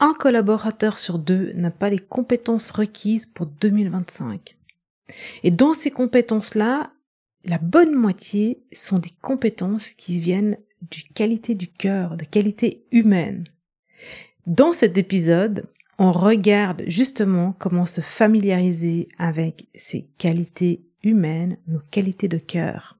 un collaborateur sur deux n'a pas les compétences requises pour 2025. Et dans ces compétences-là, la bonne moitié sont des compétences qui viennent du qualité du cœur, de qualité humaine. Dans cet épisode, on regarde justement comment se familiariser avec ces qualités humaines, nos qualités de cœur.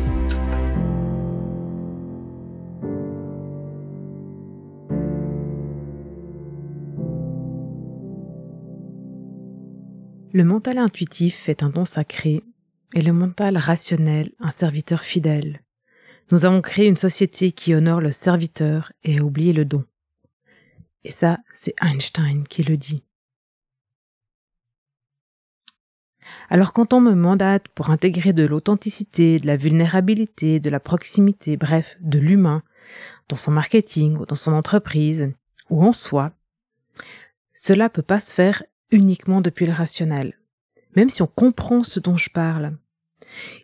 Le mental intuitif est un don sacré et le mental rationnel un serviteur fidèle. Nous avons créé une société qui honore le serviteur et a oublié le don. Et ça, c'est Einstein qui le dit. Alors quand on me mandate pour intégrer de l'authenticité, de la vulnérabilité, de la proximité, bref, de l'humain, dans son marketing ou dans son entreprise, ou en soi, cela peut pas se faire uniquement depuis le rationnel, même si on comprend ce dont je parle.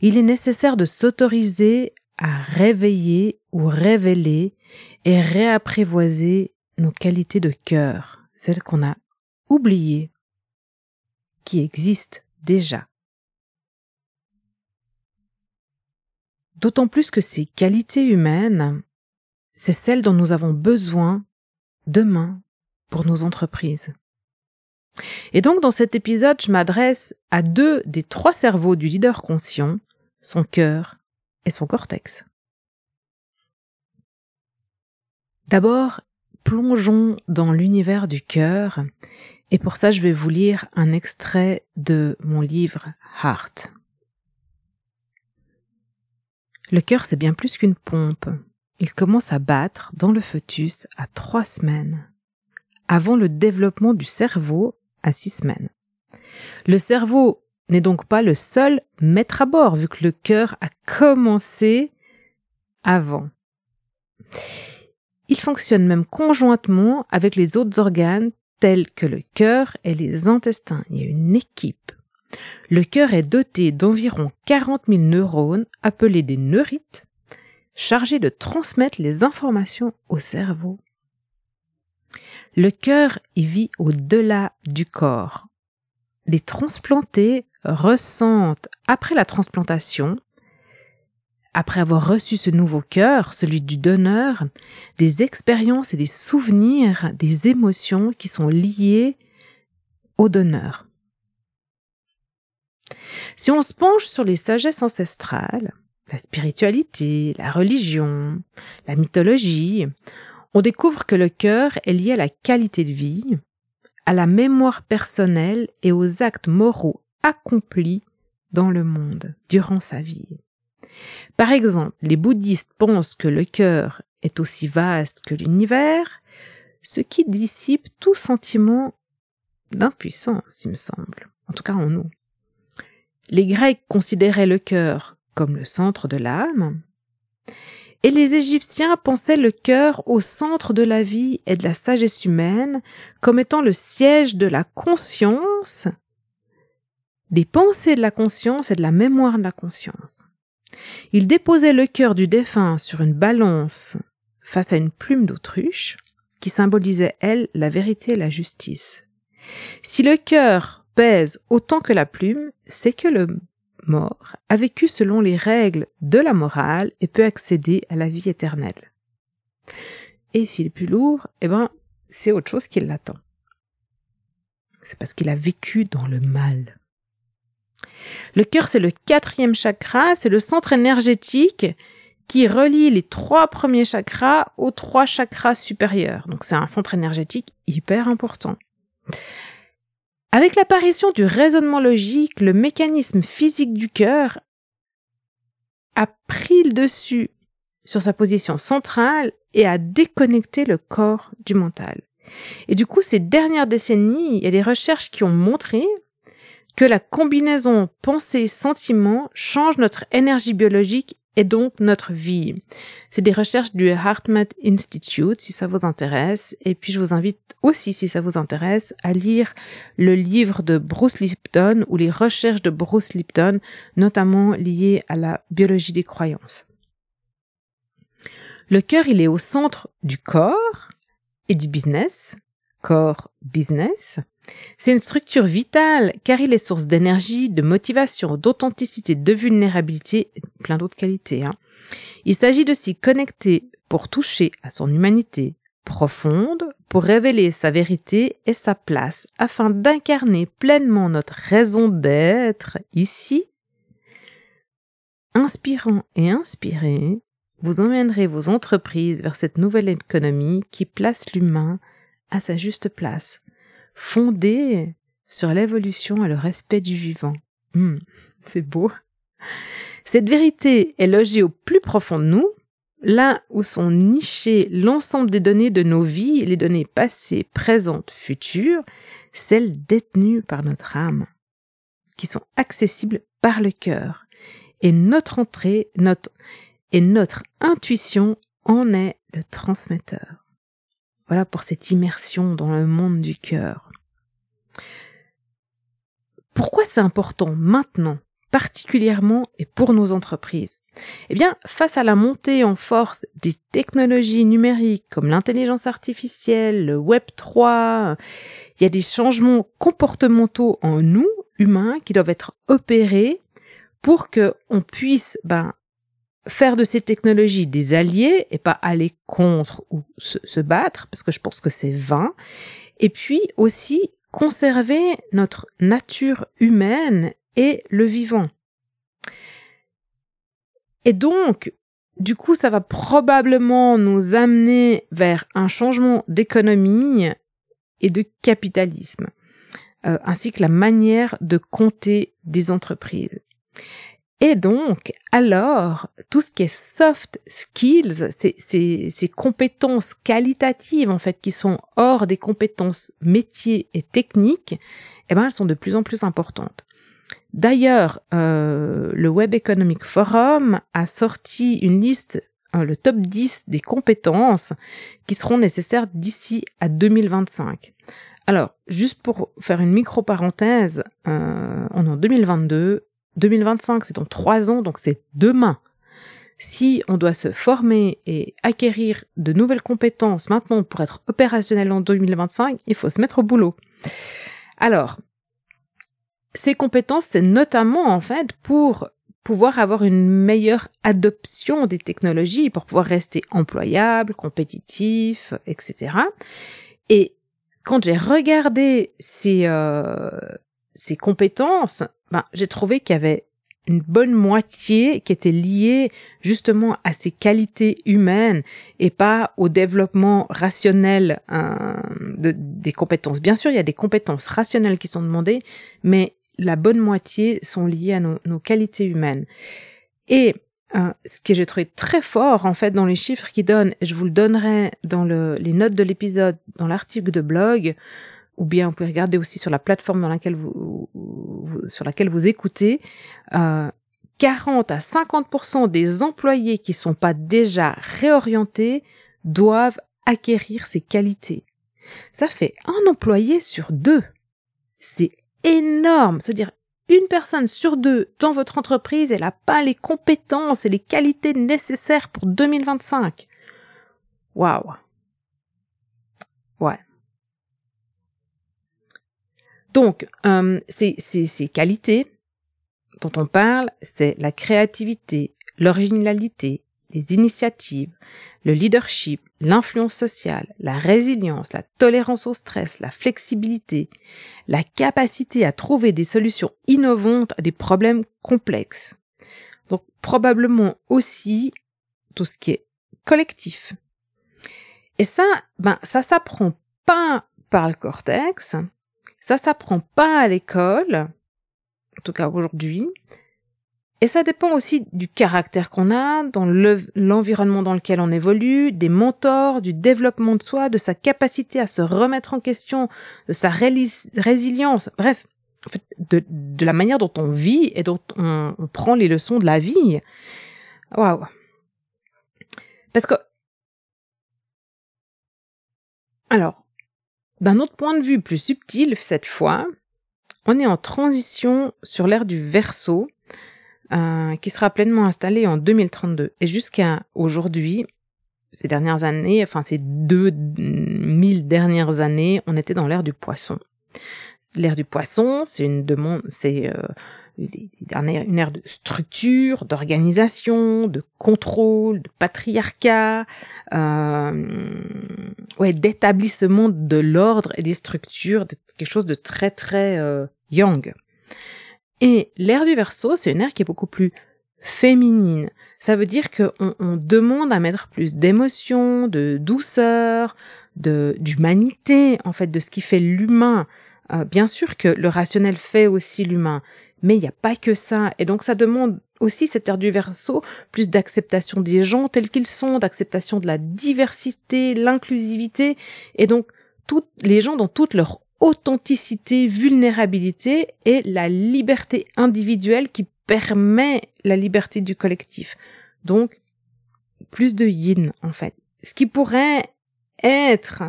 Il est nécessaire de s'autoriser à réveiller ou révéler et réapprivoiser nos qualités de cœur, celles qu'on a oubliées, qui existent déjà. D'autant plus que ces qualités humaines, c'est celles dont nous avons besoin demain pour nos entreprises. Et donc dans cet épisode, je m'adresse à deux des trois cerveaux du leader conscient, son cœur et son cortex. D'abord, plongeons dans l'univers du cœur, et pour ça je vais vous lire un extrait de mon livre Heart. Le cœur c'est bien plus qu'une pompe. Il commence à battre dans le fœtus à trois semaines, avant le développement du cerveau à six semaines. Le cerveau n'est donc pas le seul maître à bord, vu que le cœur a commencé avant. Il fonctionne même conjointement avec les autres organes tels que le cœur et les intestins. Il y a une équipe. Le cœur est doté d'environ 40 000 neurones appelés des neurites, chargés de transmettre les informations au cerveau. Le cœur vit au-delà du corps. Les transplantés ressentent, après la transplantation, après avoir reçu ce nouveau cœur, celui du donneur, des expériences et des souvenirs, des émotions qui sont liées au donneur. Si on se penche sur les sagesses ancestrales, la spiritualité, la religion, la mythologie, on découvre que le cœur est lié à la qualité de vie, à la mémoire personnelle et aux actes moraux accomplis dans le monde durant sa vie. Par exemple, les bouddhistes pensent que le cœur est aussi vaste que l'univers, ce qui dissipe tout sentiment d'impuissance, il me semble, en tout cas en nous. Les Grecs considéraient le cœur comme le centre de l'âme, et les Égyptiens pensaient le cœur au centre de la vie et de la sagesse humaine comme étant le siège de la conscience, des pensées de la conscience et de la mémoire de la conscience. Ils déposaient le cœur du défunt sur une balance face à une plume d'autruche qui symbolisait, elle, la vérité et la justice. Si le cœur pèse autant que la plume, c'est que le mort, a vécu selon les règles de la morale et peut accéder à la vie éternelle. Et s'il est plus lourd, eh ben, c'est autre chose qui l'attend. C'est parce qu'il a vécu dans le mal. Le cœur, c'est le quatrième chakra, c'est le centre énergétique qui relie les trois premiers chakras aux trois chakras supérieurs. Donc c'est un centre énergétique hyper important. Avec l'apparition du raisonnement logique, le mécanisme physique du cœur a pris le dessus sur sa position centrale et a déconnecté le corps du mental. Et du coup, ces dernières décennies, il y a des recherches qui ont montré que la combinaison pensée-sentiment change notre énergie biologique et donc notre vie. C'est des recherches du HeartMath Institute, si ça vous intéresse. Et puis je vous invite aussi, si ça vous intéresse, à lire le livre de Bruce Lipton ou les recherches de Bruce Lipton, notamment liées à la biologie des croyances. Le cœur, il est au centre du corps et du business, corps business. C'est une structure vitale car il est source d'énergie, de motivation, d'authenticité, de vulnérabilité plein d'autres qualités. Hein. Il s'agit de s'y connecter pour toucher à son humanité profonde, pour révéler sa vérité et sa place afin d'incarner pleinement notre raison d'être ici. Inspirant et inspiré, vous emmènerez vos entreprises vers cette nouvelle économie qui place l'humain à sa juste place, fondée sur l'évolution et le respect du vivant. Hmm, c'est beau. Cette vérité est logée au plus profond de nous, là où sont nichées l'ensemble des données de nos vies, les données passées, présentes, futures, celles détenues par notre âme, qui sont accessibles par le cœur. Et notre entrée, notre, et notre intuition en est le transmetteur. Voilà pour cette immersion dans le monde du cœur. Pourquoi c'est important maintenant, particulièrement et pour nos entreprises? Eh bien, face à la montée en force des technologies numériques comme l'intelligence artificielle, le Web 3, il y a des changements comportementaux en nous, humains, qui doivent être opérés pour que on puisse ben, faire de ces technologies des alliés et pas aller contre ou se, battre, parce que je pense que c'est vain. Et puis aussi conserver notre nature humaine et le vivant. Et donc, du coup, ça va probablement nous amener vers un changement d'économie et de capitalisme, euh, ainsi que la manière de compter des entreprises. Et donc, alors, tout ce qui est soft skills, ces, compétences qualitatives, en fait, qui sont hors des compétences métiers et techniques, eh ben, elles sont de plus en plus importantes. D'ailleurs, euh, le Web Economic Forum a sorti une liste, euh, le top 10 des compétences qui seront nécessaires d'ici à 2025. Alors, juste pour faire une micro-parenthèse, euh, on est en 2022, 2025, c'est dans trois ans, donc c'est demain. Si on doit se former et acquérir de nouvelles compétences maintenant pour être opérationnel en 2025, il faut se mettre au boulot. Alors, ces compétences, c'est notamment en fait pour pouvoir avoir une meilleure adoption des technologies, pour pouvoir rester employable, compétitif, etc. Et quand j'ai regardé ces, euh, ces compétences, ben, j'ai trouvé qu'il y avait une bonne moitié qui était liée justement à ses qualités humaines et pas au développement rationnel hein, de, des compétences. Bien sûr, il y a des compétences rationnelles qui sont demandées, mais la bonne moitié sont liées à nos, qualités humaines. Et euh, ce que j'ai trouvé très fort en fait dans les chiffres qu'ils donnent, je vous le donnerai dans le, les notes de l'épisode, dans l'article de blog, ou bien vous pouvez regarder aussi sur la plateforme sur laquelle vous écoutez, euh, 40 à 50% des employés qui sont pas déjà réorientés doivent acquérir ces qualités. Ça fait un employé sur deux. C'est énorme. C'est-à-dire une personne sur deux dans votre entreprise, elle n'a pas les compétences et les qualités nécessaires pour 2025. Waouh. Ouais. Donc, euh, ces, qualités dont on parle, c'est la créativité, l'originalité, les initiatives, le leadership, l'influence sociale, la résilience, la tolérance au stress, la flexibilité, la capacité à trouver des solutions innovantes à des problèmes complexes. Donc probablement aussi tout ce qui est collectif. Et ça, ben ça s'apprend pas par le cortex, ça s'apprend pas à l'école, en tout cas aujourd'hui, et ça dépend aussi du caractère qu'on a, dans l'environnement dans lequel on évolue, des mentors, du développement de soi, de sa capacité à se remettre en question, de sa résilience, bref, de, la manière dont on vit et dont on, on prend les leçons de la vie. Waouh. Parce que, alors, d'un autre point de vue plus subtil cette fois, on est en transition sur l'ère du verso, euh, qui sera pleinement installé en 2032. Et jusqu'à aujourd'hui, ces dernières années, enfin ces deux mille dernières années, on était dans l'ère du poisson. L'ère du poisson, c'est une demande, c'est euh, une ère de structure, d'organisation, de contrôle, de patriarcat, euh, ouais, d'établissement de l'ordre et des structures, quelque chose de très très euh, yang. Et l'ère du verso, c'est une ère qui est beaucoup plus féminine. Ça veut dire qu'on on demande à mettre plus d'émotion, de douceur, de d'humanité, en fait, de ce qui fait l'humain. Euh, bien sûr que le rationnel fait aussi l'humain, mais il n'y a pas que ça. Et donc ça demande aussi cette ère du verso, plus d'acceptation des gens tels qu'ils sont, d'acceptation de la diversité, l'inclusivité, et donc toutes les gens dans toute leur authenticité, vulnérabilité et la liberté individuelle qui permet la liberté du collectif. Donc, plus de yin en fait. Ce qui pourrait être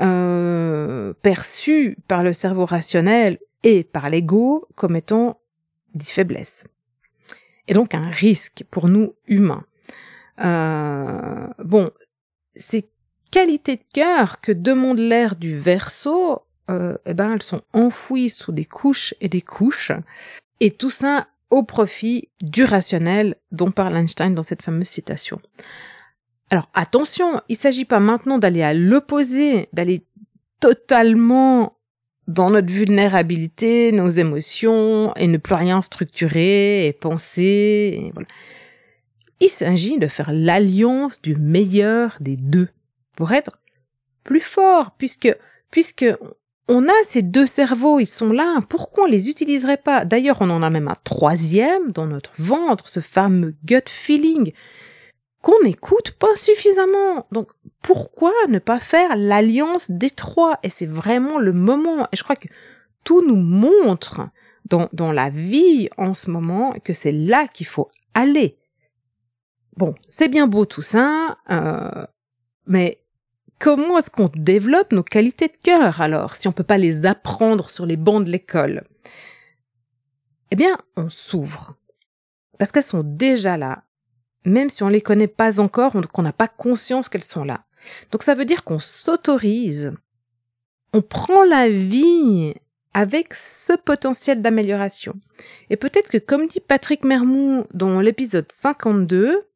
euh, perçu par le cerveau rationnel et par l'ego comme étant des faiblesses. Et donc un risque pour nous humains. Euh, bon, ces qualités de cœur que demande l'air du verso euh, eh ben, elles sont enfouies sous des couches et des couches. Et tout ça au profit du rationnel dont parle Einstein dans cette fameuse citation. Alors attention, il ne s'agit pas maintenant d'aller à l'opposé, d'aller totalement dans notre vulnérabilité, nos émotions, et ne plus rien structurer et penser. Et voilà. Il s'agit de faire l'alliance du meilleur des deux pour être plus fort, puisque puisque on a ces deux cerveaux, ils sont là, pourquoi on les utiliserait pas? D'ailleurs, on en a même un troisième dans notre ventre, ce fameux gut feeling, qu'on n'écoute pas suffisamment. Donc, pourquoi ne pas faire l'alliance des trois? Et c'est vraiment le moment, et je crois que tout nous montre dans, la vie en ce moment que c'est là qu'il faut aller. Bon, c'est bien beau tout ça, euh, mais comment est-ce qu'on développe nos qualités de cœur alors, si on ne peut pas les apprendre sur les bancs de l'école? Eh bien, on s'ouvre. Parce qu'elles sont déjà là, même si on les connaît pas encore, qu'on n'a pas conscience qu'elles sont là. Donc ça veut dire qu'on s'autorise, on prend la vie avec ce potentiel d'amélioration. Et peut-être que, comme dit Patrick Mermou dans l'épisode 52,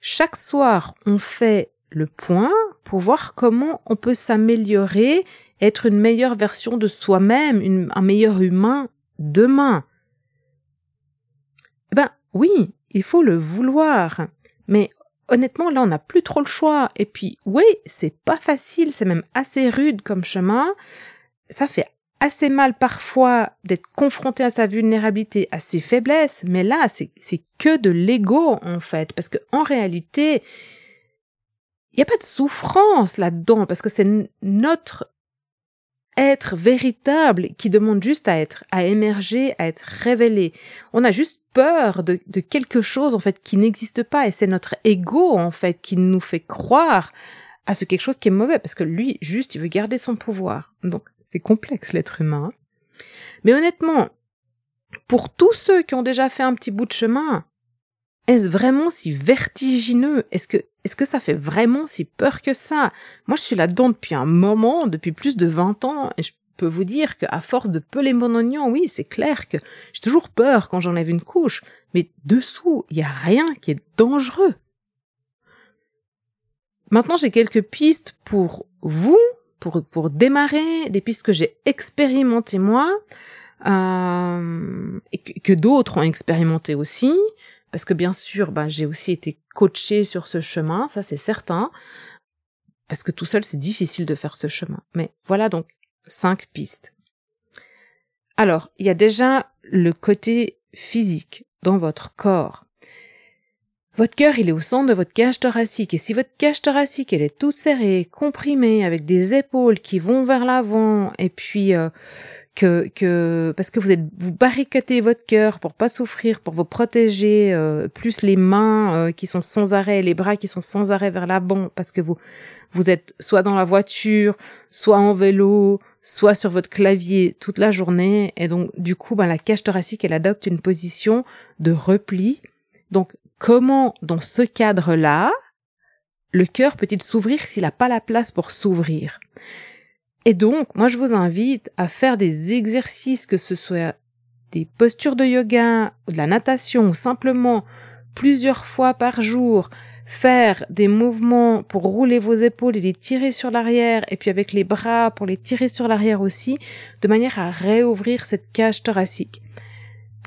chaque soir on fait le point pour voir comment on peut s'améliorer, être une meilleure version de soi-même, un meilleur humain demain. Eh ben oui, il faut le vouloir. Mais honnêtement, là, on n'a plus trop le choix. Et puis, oui, c'est pas facile, c'est même assez rude comme chemin. Ça fait assez mal parfois d'être confronté à sa vulnérabilité, à ses faiblesses, mais là, c'est que de l'ego, en fait. Parce que, en réalité, il n'y a pas de souffrance là-dedans parce que c'est notre être véritable qui demande juste à être, à émerger, à être révélé. On a juste peur de, de quelque chose en fait qui n'existe pas et c'est notre ego en fait qui nous fait croire à ce quelque chose qui est mauvais parce que lui juste il veut garder son pouvoir. Donc c'est complexe l'être humain. Mais honnêtement, pour tous ceux qui ont déjà fait un petit bout de chemin, est-ce vraiment si vertigineux? Est-ce que, est-ce que ça fait vraiment si peur que ça? Moi, je suis là-dedans depuis un moment, depuis plus de 20 ans, et je peux vous dire qu'à force de peler mon oignon, oui, c'est clair que j'ai toujours peur quand j'enlève une couche, mais dessous, il n'y a rien qui est dangereux. Maintenant, j'ai quelques pistes pour vous, pour, pour démarrer, des pistes que j'ai expérimentées moi, euh, et que, que d'autres ont expérimenté aussi, parce que bien sûr, ben, j'ai aussi été coachée sur ce chemin, ça c'est certain, parce que tout seul c'est difficile de faire ce chemin. Mais voilà donc cinq pistes. Alors, il y a déjà le côté physique dans votre corps. Votre cœur, il est au centre de votre cage thoracique. Et si votre cage thoracique, elle est toute serrée, comprimée, avec des épaules qui vont vers l'avant, et puis euh, que, que parce que vous êtes vous barricadez votre cœur pour pas souffrir, pour vous protéger, euh, plus les mains euh, qui sont sans arrêt, les bras qui sont sans arrêt vers l'avant, parce que vous vous êtes soit dans la voiture, soit en vélo, soit sur votre clavier toute la journée, et donc du coup, ben, la cage thoracique, elle adopte une position de repli. Donc comment, dans ce cadre-là, le cœur peut-il s'ouvrir s'il n'a pas la place pour s'ouvrir? Et donc, moi, je vous invite à faire des exercices, que ce soit des postures de yoga, ou de la natation, ou simplement plusieurs fois par jour, faire des mouvements pour rouler vos épaules et les tirer sur l'arrière, et puis avec les bras pour les tirer sur l'arrière aussi, de manière à réouvrir cette cage thoracique.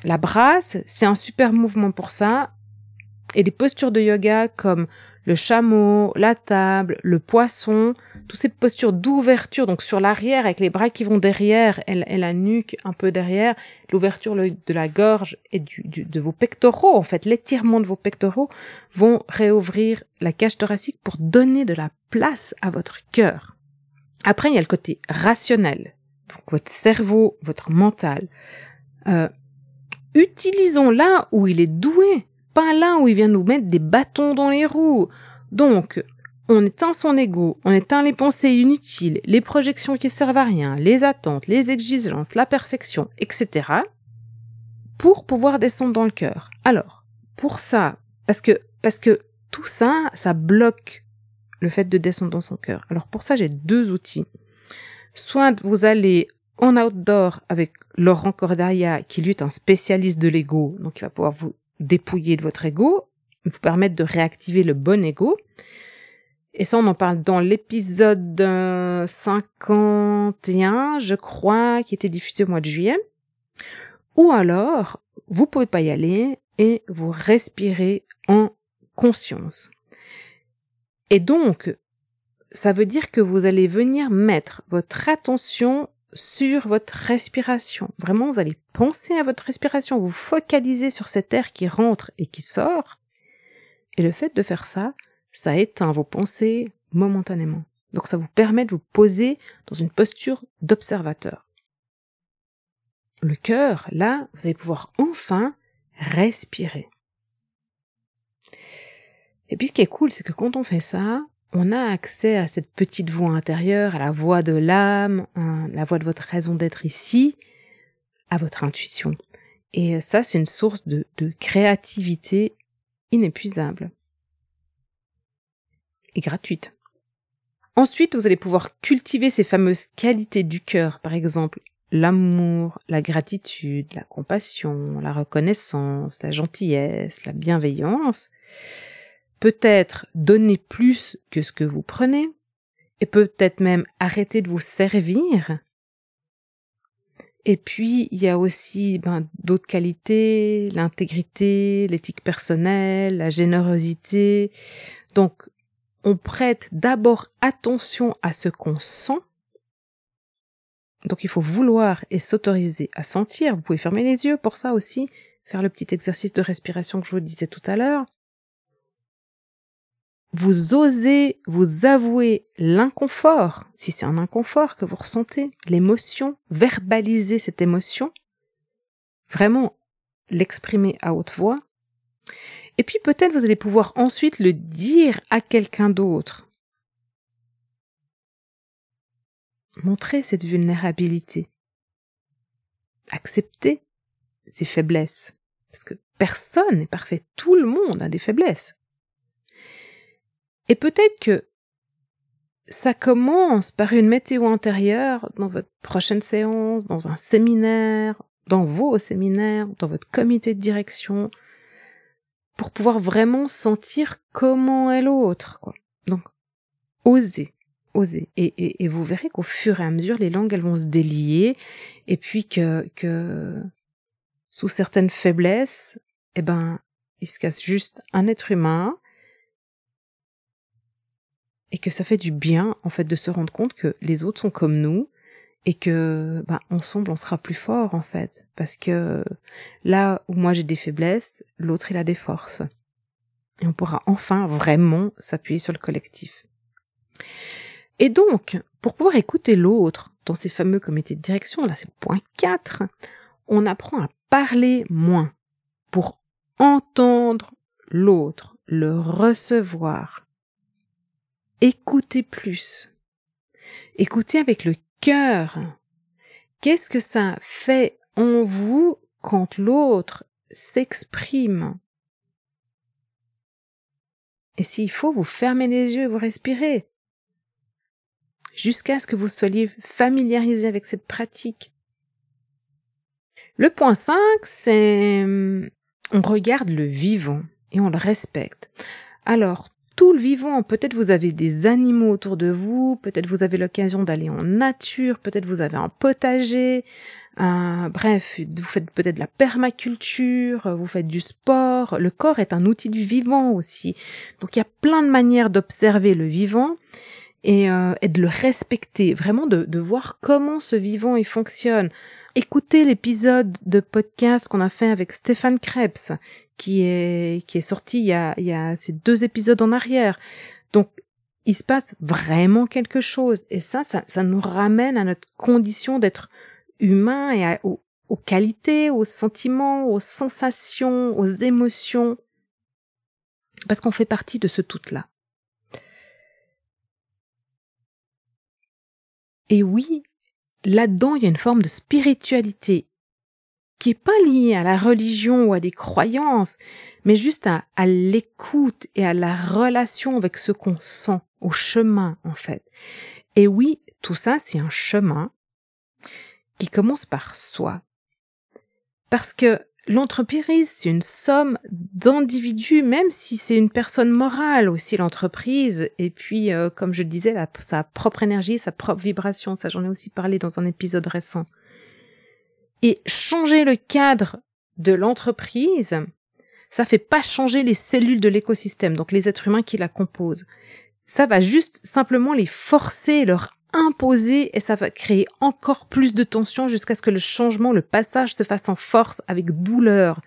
La brasse, c'est un super mouvement pour ça et des postures de yoga comme le chameau, la table, le poisson, toutes ces postures d'ouverture, donc sur l'arrière avec les bras qui vont derrière et, la nuque un peu derrière, l'ouverture de la gorge et du, de vos pectoraux, en fait, l'étirement de vos pectoraux vont réouvrir la cage thoracique pour donner de la place à votre cœur. Après, il y a le côté rationnel, donc votre cerveau, votre mental. Euh, utilisons là où il est doué pas là où il vient nous mettre des bâtons dans les roues. Donc, on éteint son ego, on éteint les pensées inutiles, les projections qui servent à rien, les attentes, les exigences, la perfection, etc. pour pouvoir descendre dans le cœur. Alors, pour ça, parce que, parce que tout ça, ça bloque le fait de descendre dans son cœur. Alors pour ça, j'ai deux outils. Soit vous allez en outdoor avec Laurent Cordaria, qui lui est un spécialiste de l'ego, donc il va pouvoir vous dépouiller de votre ego, vous permettre de réactiver le bon ego. Et ça, on en parle dans l'épisode 51, je crois, qui était diffusé au mois de juillet. Ou alors, vous pouvez pas y aller et vous respirez en conscience. Et donc, ça veut dire que vous allez venir mettre votre attention sur votre respiration. Vraiment, vous allez penser à votre respiration, vous focalisez sur cet air qui rentre et qui sort. Et le fait de faire ça, ça éteint vos pensées momentanément. Donc ça vous permet de vous poser dans une posture d'observateur. Le cœur, là, vous allez pouvoir enfin respirer. Et puis ce qui est cool, c'est que quand on fait ça, on a accès à cette petite voix intérieure, à la voix de l'âme, hein, la voix de votre raison d'être ici, à votre intuition. Et ça, c'est une source de, de créativité inépuisable et gratuite. Ensuite, vous allez pouvoir cultiver ces fameuses qualités du cœur, par exemple l'amour, la gratitude, la compassion, la reconnaissance, la gentillesse, la bienveillance peut-être donner plus que ce que vous prenez, et peut-être même arrêter de vous servir. Et puis, il y a aussi ben, d'autres qualités, l'intégrité, l'éthique personnelle, la générosité. Donc, on prête d'abord attention à ce qu'on sent. Donc, il faut vouloir et s'autoriser à sentir. Vous pouvez fermer les yeux pour ça aussi, faire le petit exercice de respiration que je vous disais tout à l'heure vous osez vous avouer l'inconfort, si c'est un inconfort que vous ressentez, l'émotion, verbaliser cette émotion, vraiment l'exprimer à haute voix, et puis peut-être vous allez pouvoir ensuite le dire à quelqu'un d'autre. Montrer cette vulnérabilité. Accepter ses faiblesses. Parce que personne n'est parfait, tout le monde a des faiblesses. Et peut-être que ça commence par une météo intérieure dans votre prochaine séance, dans un séminaire, dans vos séminaires, dans votre comité de direction, pour pouvoir vraiment sentir comment est l'autre. Donc, osez, osez. Et, et, vous verrez qu'au fur et à mesure, les langues, elles vont se délier, et puis que, que sous certaines faiblesses, eh ben, il se casse juste un être humain, et que ça fait du bien, en fait, de se rendre compte que les autres sont comme nous, et que bah, ensemble on sera plus fort en fait. Parce que là où moi j'ai des faiblesses l'autre il a des forces. Et on pourra enfin vraiment s'appuyer sur le collectif. Et donc pour pouvoir écouter l'autre dans ces fameux comités de direction là c'est point 4 on apprend à parler moins pour entendre l'autre le recevoir écouter plus écouter avec le cœur. Qu'est-ce que ça fait en vous quand l'autre s'exprime? Et s'il faut, vous fermez les yeux et vous respirez. Jusqu'à ce que vous soyez familiarisé avec cette pratique. Le point 5, c'est on regarde le vivant et on le respecte. Alors, tout le vivant. Peut-être vous avez des animaux autour de vous, peut-être vous avez l'occasion d'aller en nature, peut-être vous avez un potager, euh, bref, vous faites peut-être de la permaculture, vous faites du sport. Le corps est un outil du vivant aussi. Donc il y a plein de manières d'observer le vivant et, euh, de le respecter, vraiment de, de voir comment ce vivant il fonctionne. Écoutez l'épisode de podcast qu'on a fait avec Stéphane Krebs, qui est, qui est sorti il y a, il y a ces deux épisodes en arrière. Donc, il se passe vraiment quelque chose. Et ça, ça, ça nous ramène à notre condition d'être humain et aux, aux qualités, aux sentiments, aux sensations, aux émotions. Parce qu'on fait partie de ce tout-là. Et oui, là-dedans, il y a une forme de spiritualité qui est pas lié à la religion ou à des croyances, mais juste à, l'écoute et à la relation avec ce qu'on sent, au chemin en fait. Et oui, tout ça, c'est un chemin qui commence par soi. Parce que l'entreprise, c'est une somme d'individus, même si c'est une personne morale aussi, l'entreprise. Et puis, euh, comme je disais, la, sa propre énergie, sa propre vibration. Ça, j'en ai aussi parlé dans un épisode récent et changer le cadre de l'entreprise, ça fait pas changer les cellules de l'écosystème, donc les êtres humains qui la composent. Ça va juste simplement les forcer, leur imposer et ça va créer encore plus de tension jusqu'à ce que le changement, le passage se fasse en force avec douleur.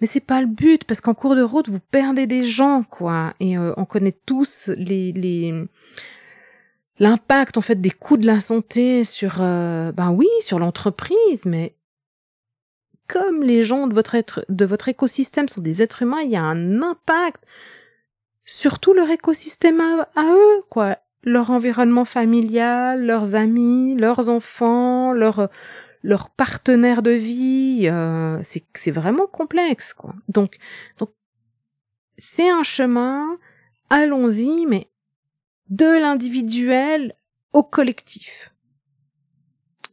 Mais c'est pas le but parce qu'en cours de route vous perdez des gens quoi et euh, on connaît tous les les l'impact en fait des coûts de la santé sur euh, ben oui sur l'entreprise mais comme les gens de votre être, de votre écosystème sont des êtres humains il y a un impact sur tout leur écosystème à, eux quoi. Leur environnement familial leurs amis leurs enfants leurs leurs partenaires de vie euh, c'est c'est vraiment complexe quoi. Donc donc c'est un chemin allons-y mais de l'individuel au collectif.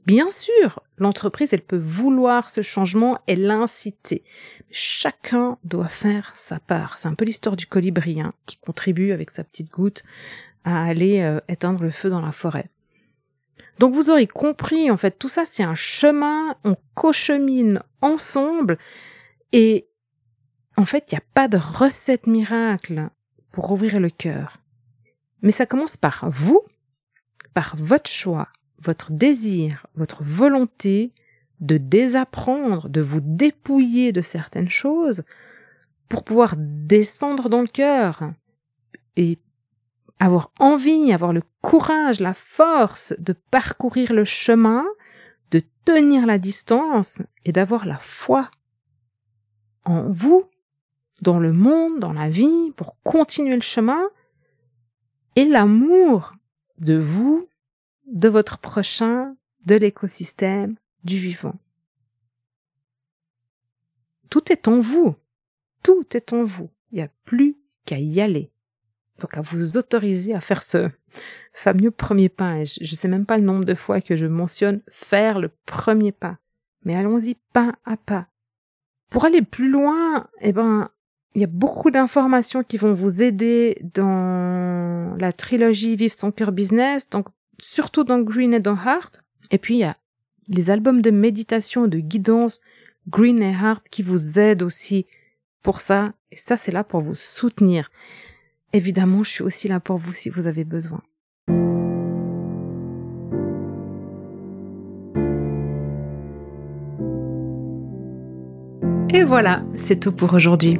Bien sûr, l'entreprise, elle peut vouloir ce changement et l'inciter. Chacun doit faire sa part. C'est un peu l'histoire du colibri hein, qui contribue avec sa petite goutte à aller euh, éteindre le feu dans la forêt. Donc vous aurez compris, en fait, tout ça c'est un chemin, on cochemine ensemble et en fait, il n'y a pas de recette miracle pour ouvrir le cœur. Mais ça commence par vous, par votre choix, votre désir, votre volonté de désapprendre, de vous dépouiller de certaines choses pour pouvoir descendre dans le cœur et avoir envie, avoir le courage, la force de parcourir le chemin, de tenir la distance et d'avoir la foi en vous, dans le monde, dans la vie, pour continuer le chemin et l'amour de vous, de votre prochain, de l'écosystème, du vivant. Tout est en vous. Tout est en vous. Il n'y a plus qu'à y aller. Donc à vous autoriser à faire ce fameux premier pas. je ne sais même pas le nombre de fois que je mentionne faire le premier pas. Mais allons-y pas à pas. Pour aller plus loin, eh ben, il y a beaucoup d'informations qui vont vous aider la trilogie Vive son cœur business, donc surtout dans Green et dans Heart. Et puis il y a les albums de méditation, de guidance, Green et Heart qui vous aident aussi pour ça. Et ça, c'est là pour vous soutenir. Évidemment, je suis aussi là pour vous si vous avez besoin. Et voilà, c'est tout pour aujourd'hui.